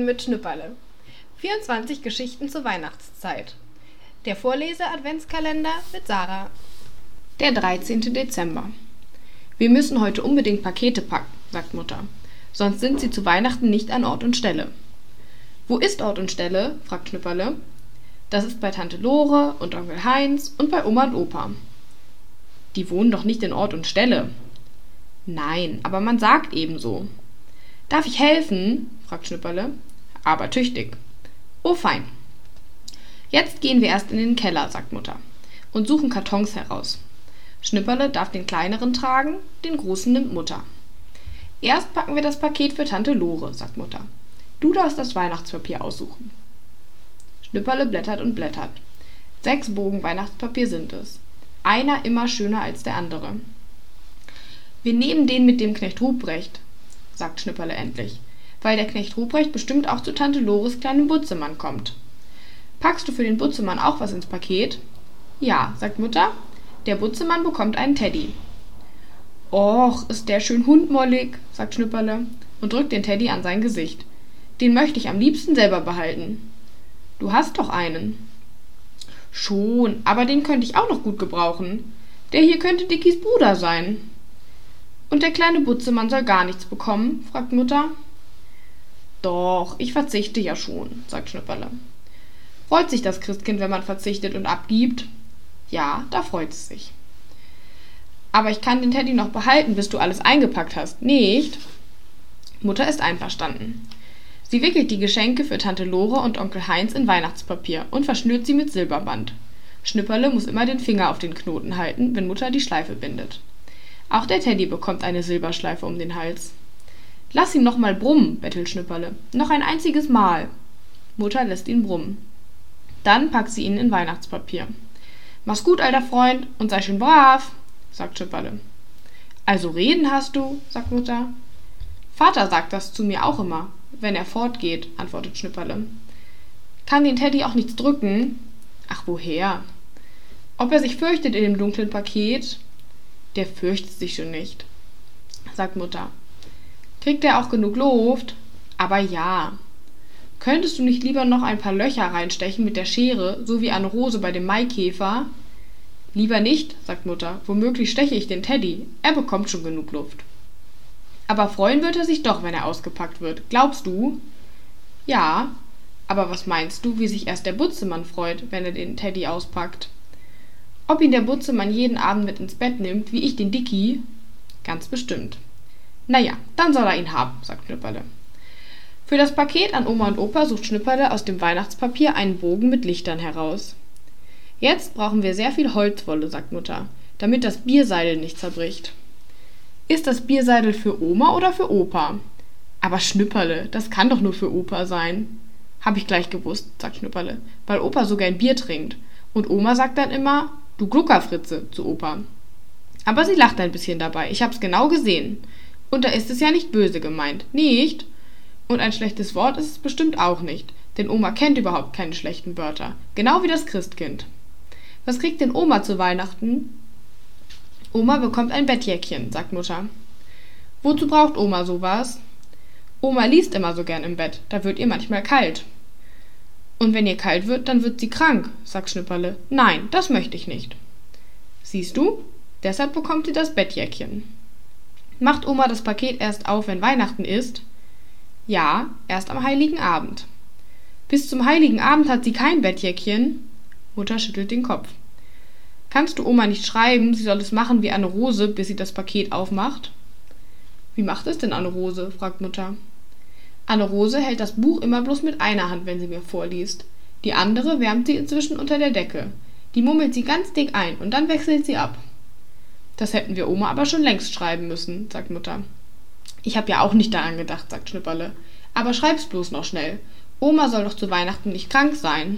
Weihnachten mit Schnipperle. 24 Geschichten zur Weihnachtszeit. Der Vorlese-Adventskalender mit Sarah. Der 13. Dezember. Wir müssen heute unbedingt Pakete packen, sagt Mutter. Sonst sind sie zu Weihnachten nicht an Ort und Stelle. Wo ist Ort und Stelle? fragt Schnipperle. Das ist bei Tante Lore und Onkel Heinz und bei Oma und Opa. Die wohnen doch nicht in Ort und Stelle. Nein, aber man sagt ebenso. Darf ich helfen? fragt Schnipperle. Aber tüchtig. Oh, fein. Jetzt gehen wir erst in den Keller, sagt Mutter, und suchen Kartons heraus. Schnipperle darf den kleineren tragen, den großen nimmt Mutter. Erst packen wir das Paket für Tante Lore, sagt Mutter. Du darfst das Weihnachtspapier aussuchen. Schnipperle blättert und blättert. Sechs Bogen Weihnachtspapier sind es. Einer immer schöner als der andere. Wir nehmen den mit dem Knecht Ruprecht, sagt Schnipperle endlich, weil der Knecht Ruprecht bestimmt auch zu Tante Lores kleinem Butzemann kommt. Packst du für den Butzemann auch was ins Paket? Ja, sagt Mutter. Der Butzemann bekommt einen Teddy. Och, ist der schön hundmollig, sagt Schnipperle und drückt den Teddy an sein Gesicht. Den möchte ich am liebsten selber behalten. Du hast doch einen. Schon, aber den könnte ich auch noch gut gebrauchen. Der hier könnte Dickies Bruder sein. Und der kleine Butzemann soll gar nichts bekommen? fragt Mutter. Doch, ich verzichte ja schon, sagt Schnipperle. Freut sich das Christkind, wenn man verzichtet und abgibt? Ja, da freut es sich. Aber ich kann den Teddy noch behalten, bis du alles eingepackt hast, nicht? Mutter ist einverstanden. Sie wickelt die Geschenke für Tante Lore und Onkel Heinz in Weihnachtspapier und verschnürt sie mit Silberband. Schnipperle muss immer den Finger auf den Knoten halten, wenn Mutter die Schleife bindet. Auch der Teddy bekommt eine Silberschleife um den Hals. Lass ihn noch mal brummen, bettelt Schnipperle. Noch ein einziges Mal. Mutter lässt ihn brummen. Dann packt sie ihn in Weihnachtspapier. Mach's gut, alter Freund, und sei schön brav, sagt Schnipperle. Also reden hast du, sagt Mutter. Vater sagt das zu mir auch immer, wenn er fortgeht, antwortet Schnipperle. Kann den Teddy auch nichts drücken? Ach, woher? Ob er sich fürchtet in dem dunklen Paket? Der fürchtet sich schon nicht, sagt Mutter. Kriegt er auch genug Luft? Aber ja. Könntest du nicht lieber noch ein paar Löcher reinstechen mit der Schere, so wie eine Rose bei dem Maikäfer? Lieber nicht, sagt Mutter. Womöglich steche ich den Teddy. Er bekommt schon genug Luft. Aber freuen wird er sich doch, wenn er ausgepackt wird. Glaubst du? Ja. Aber was meinst du, wie sich erst der Butzemann freut, wenn er den Teddy auspackt? Ob ihn der Butzemann jeden Abend mit ins Bett nimmt, wie ich den Dicky? Ganz bestimmt. Na ja, dann soll er ihn haben, sagt Schnipperle. Für das Paket an Oma und Opa sucht Schnipperle aus dem Weihnachtspapier einen Bogen mit Lichtern heraus. Jetzt brauchen wir sehr viel Holzwolle, sagt Mutter, damit das Bierseidel nicht zerbricht. Ist das Bierseidel für Oma oder für Opa? Aber Schnipperle, das kann doch nur für Opa sein. Hab ich gleich gewusst, sagt Schnipperle, weil Opa so gern Bier trinkt. Und Oma sagt dann immer, Du Gluckerfritze zu Opa. Aber sie lacht ein bisschen dabei. Ich hab's genau gesehen. Und da ist es ja nicht böse gemeint. Nicht? Und ein schlechtes Wort ist es bestimmt auch nicht. Denn Oma kennt überhaupt keine schlechten Wörter. Genau wie das Christkind. Was kriegt denn Oma zu Weihnachten? Oma bekommt ein Bettjäckchen, sagt Mutter. Wozu braucht Oma sowas? Oma liest immer so gern im Bett. Da wird ihr manchmal kalt. Und wenn ihr kalt wird, dann wird sie krank, sagt Schnipperle. Nein, das möchte ich nicht. Siehst du? Deshalb bekommt sie das Bettjäckchen. Macht Oma das Paket erst auf, wenn Weihnachten ist? Ja, erst am heiligen Abend. Bis zum heiligen Abend hat sie kein Bettjäckchen? Mutter schüttelt den Kopf. Kannst du Oma nicht schreiben, sie soll es machen wie eine Rose, bis sie das Paket aufmacht? Wie macht es denn eine Rose? fragt Mutter. Anne-Rose hält das Buch immer bloß mit einer Hand, wenn sie mir vorliest. Die andere wärmt sie inzwischen unter der Decke. Die mummelt sie ganz dick ein und dann wechselt sie ab. Das hätten wir Oma aber schon längst schreiben müssen, sagt Mutter. Ich hab ja auch nicht daran gedacht, sagt Schnipperle. Aber schreib's bloß noch schnell. Oma soll doch zu Weihnachten nicht krank sein.